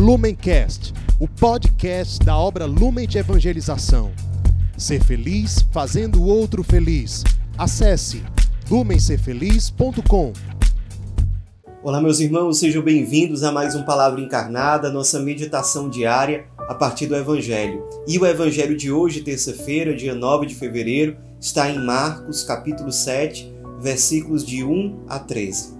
Lumencast, o podcast da obra Lumen de Evangelização. Ser feliz fazendo o outro feliz. Acesse lumencerfeliz.com. Olá, meus irmãos, sejam bem-vindos a mais um Palavra Encarnada, nossa meditação diária a partir do Evangelho. E o Evangelho de hoje, terça-feira, dia 9 de fevereiro, está em Marcos, capítulo 7, versículos de 1 a 13.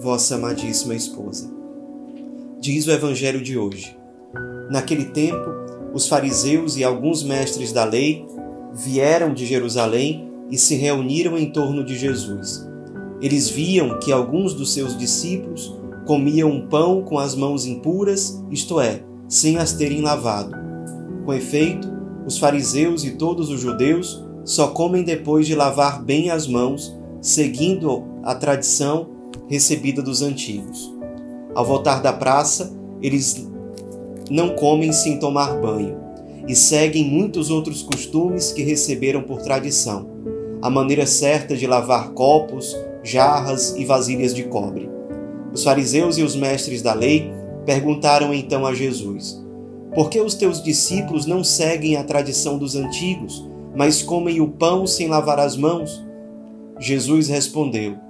vossa amadíssima esposa. Diz o Evangelho de hoje. Naquele tempo, os fariseus e alguns mestres da lei vieram de Jerusalém e se reuniram em torno de Jesus. Eles viam que alguns dos seus discípulos comiam pão com as mãos impuras, isto é, sem as terem lavado. Com efeito, os fariseus e todos os judeus só comem depois de lavar bem as mãos, seguindo a tradição recebida dos antigos. Ao voltar da praça, eles não comem sem tomar banho e seguem muitos outros costumes que receberam por tradição, a maneira certa de lavar copos, jarras e vasilhas de cobre. Os fariseus e os mestres da lei perguntaram então a Jesus: Por que os teus discípulos não seguem a tradição dos antigos, mas comem o pão sem lavar as mãos? Jesus respondeu: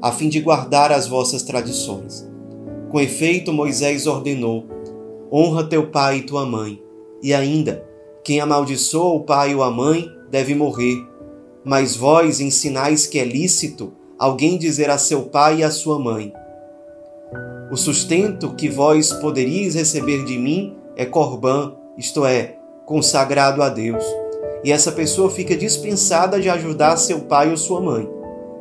a fim de guardar as vossas tradições. Com efeito, Moisés ordenou: Honra teu pai e tua mãe. E ainda, quem amaldiçoa o pai ou a mãe deve morrer. Mas vós ensinais que é lícito alguém dizer a seu pai e a sua mãe: O sustento que vós poderíeis receber de mim é corbã, isto é, consagrado a Deus. E essa pessoa fica dispensada de ajudar seu pai ou sua mãe.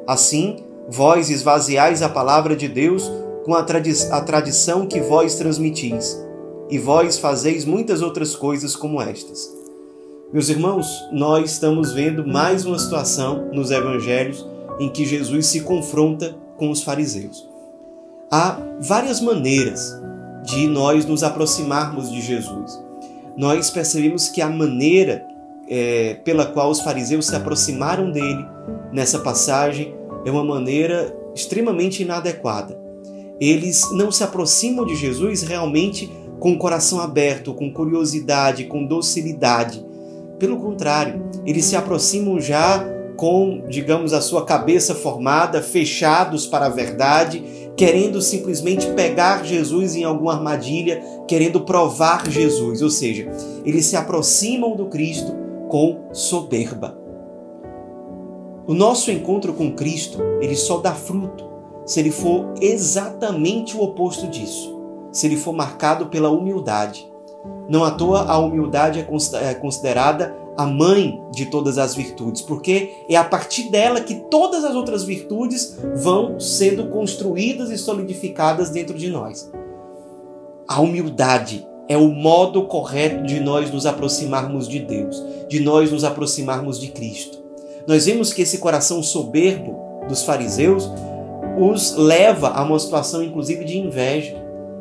Assim, Vós esvaziais a palavra de Deus com a, tradi a tradição que vós transmitis, e vós fazeis muitas outras coisas como estas. Meus irmãos, nós estamos vendo mais uma situação nos evangelhos em que Jesus se confronta com os fariseus. Há várias maneiras de nós nos aproximarmos de Jesus. Nós percebemos que a maneira é, pela qual os fariseus se aproximaram dele nessa passagem é uma maneira extremamente inadequada. Eles não se aproximam de Jesus realmente com o coração aberto, com curiosidade, com docilidade. Pelo contrário, eles se aproximam já com, digamos, a sua cabeça formada, fechados para a verdade, querendo simplesmente pegar Jesus em alguma armadilha, querendo provar Jesus. Ou seja, eles se aproximam do Cristo com soberba. O nosso encontro com Cristo, ele só dá fruto se ele for exatamente o oposto disso, se ele for marcado pela humildade. Não à toa a humildade é, é considerada a mãe de todas as virtudes, porque é a partir dela que todas as outras virtudes vão sendo construídas e solidificadas dentro de nós. A humildade é o modo correto de nós nos aproximarmos de Deus, de nós nos aproximarmos de Cristo nós vemos que esse coração soberbo dos fariseus os leva a uma situação, inclusive, de inveja.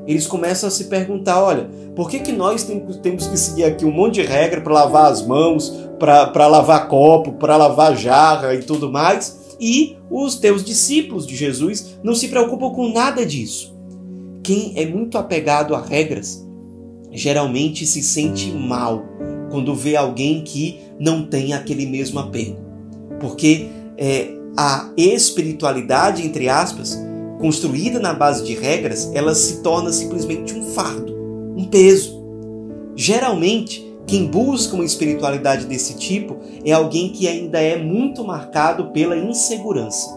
Eles começam a se perguntar: olha, por que, que nós temos que seguir aqui um monte de regra para lavar as mãos, para lavar copo, para lavar jarra e tudo mais? E os teus discípulos de Jesus não se preocupam com nada disso. Quem é muito apegado a regras geralmente se sente mal quando vê alguém que não tem aquele mesmo apego porque é, a espiritualidade, entre aspas, construída na base de regras, ela se torna simplesmente um fardo, um peso. Geralmente, Quem busca uma espiritualidade desse tipo é alguém que ainda é muito marcado pela insegurança.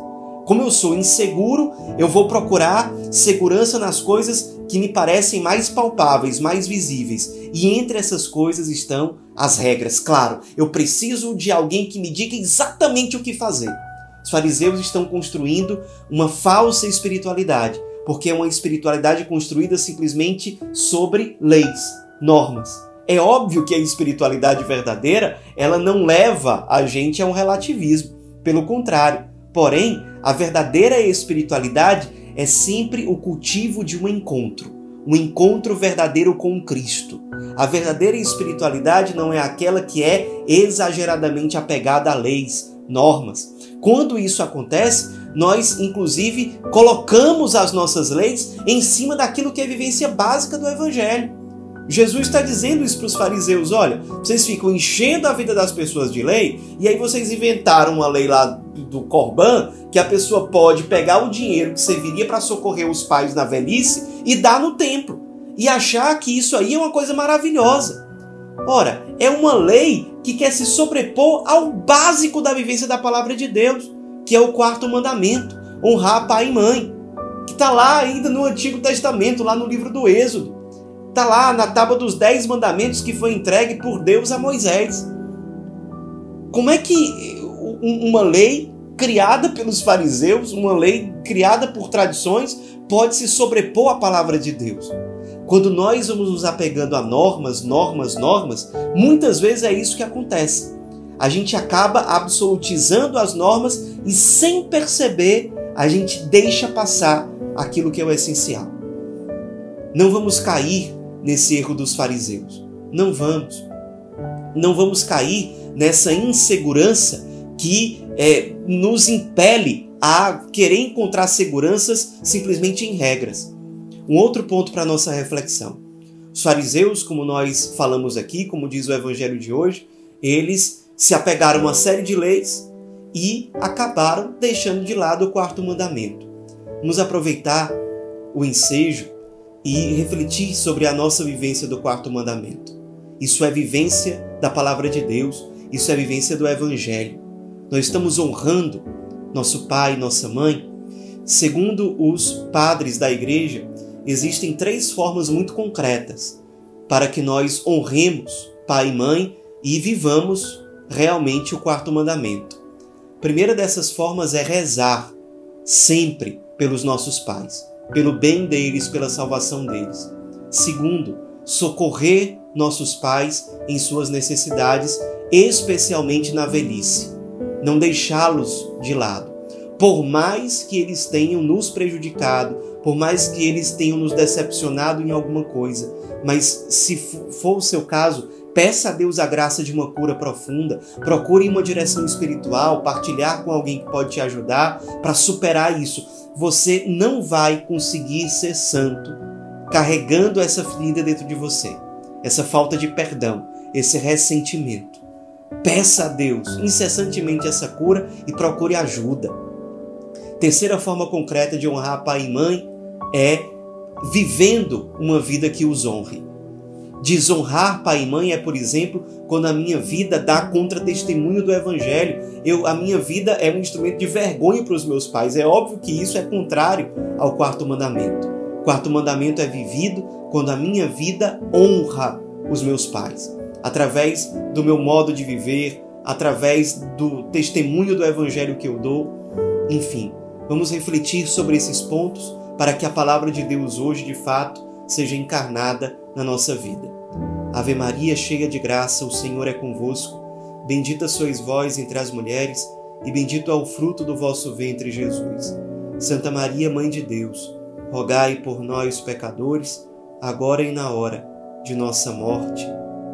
Como eu sou inseguro, eu vou procurar segurança nas coisas que me parecem mais palpáveis, mais visíveis. E entre essas coisas estão as regras. Claro, eu preciso de alguém que me diga exatamente o que fazer. Os fariseus estão construindo uma falsa espiritualidade, porque é uma espiritualidade construída simplesmente sobre leis, normas. É óbvio que a espiritualidade verdadeira, ela não leva a gente a um relativismo, pelo contrário. Porém, a verdadeira espiritualidade é sempre o cultivo de um encontro, um encontro verdadeiro com Cristo. A verdadeira espiritualidade não é aquela que é exageradamente apegada a leis, normas. Quando isso acontece, nós inclusive colocamos as nossas leis em cima daquilo que é a vivência básica do evangelho. Jesus está dizendo isso para os fariseus: olha, vocês ficam enchendo a vida das pessoas de lei, e aí vocês inventaram uma lei lá do Corban que a pessoa pode pegar o dinheiro que serviria para socorrer os pais na velhice e dar no templo, e achar que isso aí é uma coisa maravilhosa. Ora, é uma lei que quer se sobrepor ao básico da vivência da palavra de Deus, que é o quarto mandamento: honrar pai e mãe, que está lá ainda no Antigo Testamento, lá no livro do Êxodo. Está lá na tábua dos dez mandamentos que foi entregue por Deus a Moisés. Como é que uma lei criada pelos fariseus, uma lei criada por tradições, pode se sobrepor à palavra de Deus? Quando nós vamos nos apegando a normas, normas, normas, muitas vezes é isso que acontece. A gente acaba absolutizando as normas e, sem perceber, a gente deixa passar aquilo que é o essencial. Não vamos cair nesse erro dos fariseus. Não vamos. Não vamos cair nessa insegurança que é, nos impele a querer encontrar seguranças simplesmente em regras. Um outro ponto para nossa reflexão. Os fariseus, como nós falamos aqui, como diz o evangelho de hoje, eles se apegaram a uma série de leis e acabaram deixando de lado o quarto mandamento. Vamos aproveitar o ensejo e refletir sobre a nossa vivência do quarto mandamento. Isso é vivência da palavra de Deus, isso é vivência do Evangelho. Nós estamos honrando nosso pai, nossa mãe. Segundo os padres da igreja, existem três formas muito concretas para que nós honremos pai e mãe e vivamos realmente o quarto mandamento. A primeira dessas formas é rezar sempre pelos nossos pais pelo bem deles, pela salvação deles. Segundo, socorrer nossos pais em suas necessidades, especialmente na velhice. Não deixá-los de lado. Por mais que eles tenham nos prejudicado, por mais que eles tenham nos decepcionado em alguma coisa, mas se for o seu caso, Peça a Deus a graça de uma cura profunda. Procure uma direção espiritual, partilhar com alguém que pode te ajudar para superar isso. Você não vai conseguir ser santo carregando essa ferida dentro de você, essa falta de perdão, esse ressentimento. Peça a Deus incessantemente essa cura e procure ajuda. Terceira forma concreta de honrar pai e mãe é vivendo uma vida que os honre. Desonrar pai e mãe é, por exemplo, quando a minha vida dá contra-testemunho do Evangelho. Eu, a minha vida é um instrumento de vergonha para os meus pais. É óbvio que isso é contrário ao quarto mandamento. O quarto mandamento é vivido quando a minha vida honra os meus pais, através do meu modo de viver, através do testemunho do Evangelho que eu dou. Enfim, vamos refletir sobre esses pontos para que a palavra de Deus hoje, de fato, seja encarnada na nossa vida. Ave Maria, cheia de graça, o Senhor é convosco. Bendita sois vós entre as mulheres, e bendito é o fruto do vosso ventre, Jesus. Santa Maria, Mãe de Deus, rogai por nós, pecadores, agora e na hora de nossa morte.